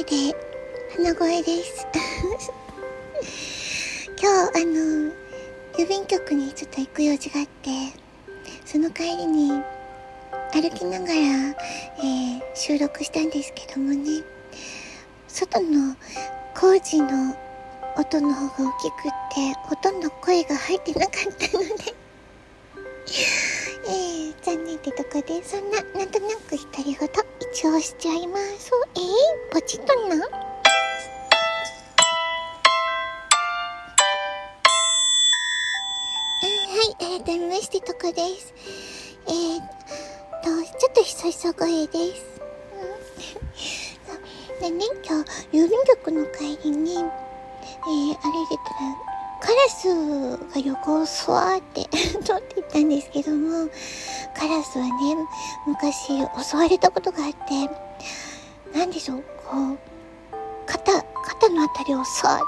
で鼻声です。今日あの郵便局にちょっと行く用事があってその帰りに歩きながら、えー、収録したんですけどもね。外の工事の音の方が大きくってほとんど声が入ってなかったので。残念ってとこでそんななんとなく独り言一応しちゃいますえー、ポチッとな？はい、改めましてとこです。えー、と、ちょっとひそひそ声です。でね、今日、郵便局の帰りに、えー、歩いてたら、カラスが横をスワーって 通っていったんですけども、カラスはね、昔襲われたことがあって、なんでしょう、こう、肩、肩のあたりをスワーっ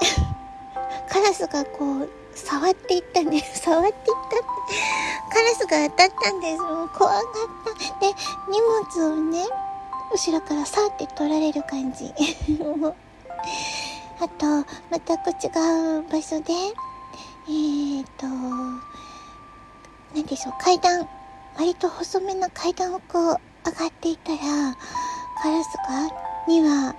て カラスがこう、触っていったんです。触っていった。カラスが当たったんです。もう怖かった。で、荷物をね、後ろからさーって取られる感じ。あと、全く違う場所で、えーと、何でしょう、階段、割と細めな階段をこう上がっていたら、カラスが2羽、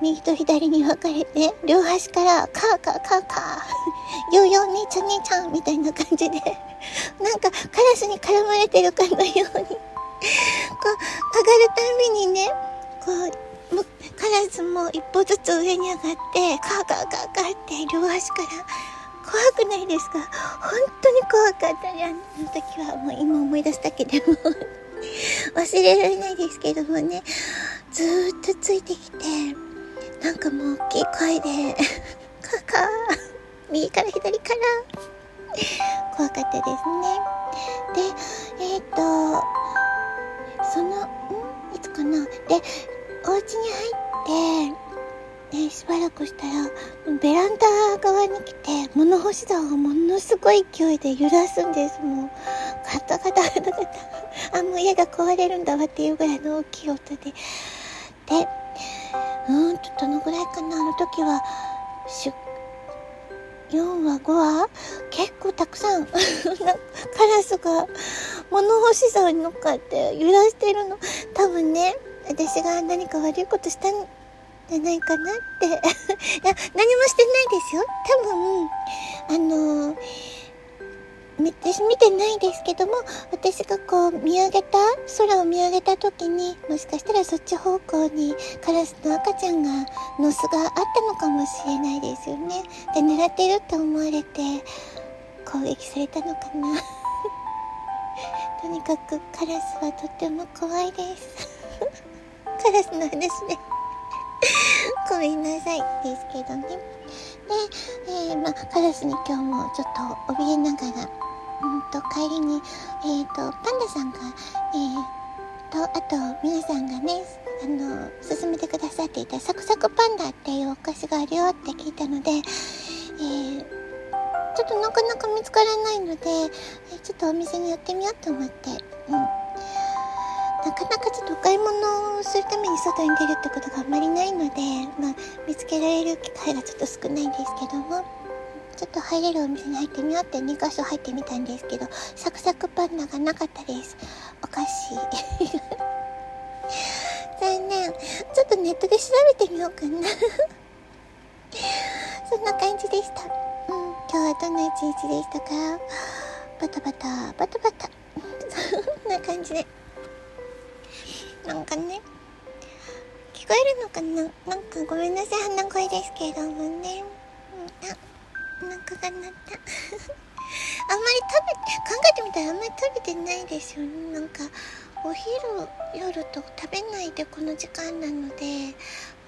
右と左に分かれて、両端から、カーカーカーカー、ヨーヨー姉ちゃん姉ちゃんみたいな感じで、なんかカラスに絡まれてるかのように、こう、上がるたびにね、こう、カラスも一歩ずつ上に上がって、カーカーカーカーって両端から、怖くないですか？本当に怖かったね、あの時は。もう今思い出すだけでも 忘れられないですけどもね、ずっとついてきて、なんかもう大きい声で、カカー、右から左から、怖かったですね。で、えっ、ー、と、その、ん？いつかな？で、お家に入って、ね、しばらくしたら、ベランダ側に来て、物干し竿をものすごい勢いで揺らすんです、もう。ガタガタガタガタ。あ、もう家が壊れるんだわっていうぐらいの大きい音で。で、うんとどのぐらいかなあの時は4話5話結構たくさん カラスが物干し竿に乗っかって揺らしてるの多分ね私が何か悪いことしたんじゃないかなって いや何もしてないですよ多分あの私見てないですけども、私がこう見上げた、空を見上げた時に、もしかしたらそっち方向にカラスの赤ちゃんが、の巣があったのかもしれないですよね。で、狙ってると思われて、攻撃されたのかな。とにかくカラスはとても怖いです。カラスの話で ごめんなさいですけどね。で、えー、まあ、カラスに今日もちょっと怯えながら、うんと、帰りに、えっ、ー、と、パンダさんが、えー、と、あと、皆さんがね、あの、勧めてくださっていたサクサクパンダっていうお菓子があるよって聞いたので、えー、ちょっとなかなか見つからないので、えちょっとお店に寄ってみようと思って、うん。なかなかちょっとお買い物をするために外に出るってことがあんまり、けられる機会がちょっと少ないんですけども、ちょっと入れるお店に入ってみようって2箇所入ってみたんですけど、サクサクパンダがなかったです。おかしい。残念。ちょっとネットで調べてみようかな そんな感じでした。うん、今日はどんな一日でしたか？バタバタ、バタバタ。そんな感じで。なんかね、かななんかごめんなさい、鼻声ですけれどもね。あお腹が鳴った。あんまり食べて考えてみたらあんまり食べてないですよね。なんかお昼夜と食べないでこの時間なので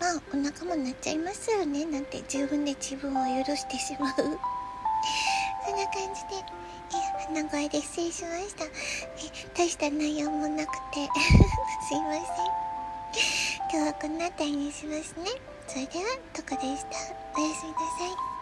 まあお腹も鳴っちゃいますよね。なんて自分で自分を許してしまう。そんな感じでえ鼻声で失礼しました。え大した内容もなくて。すいません。今日はこの辺りにしますねそれでは、とこでした？おやすみなさい。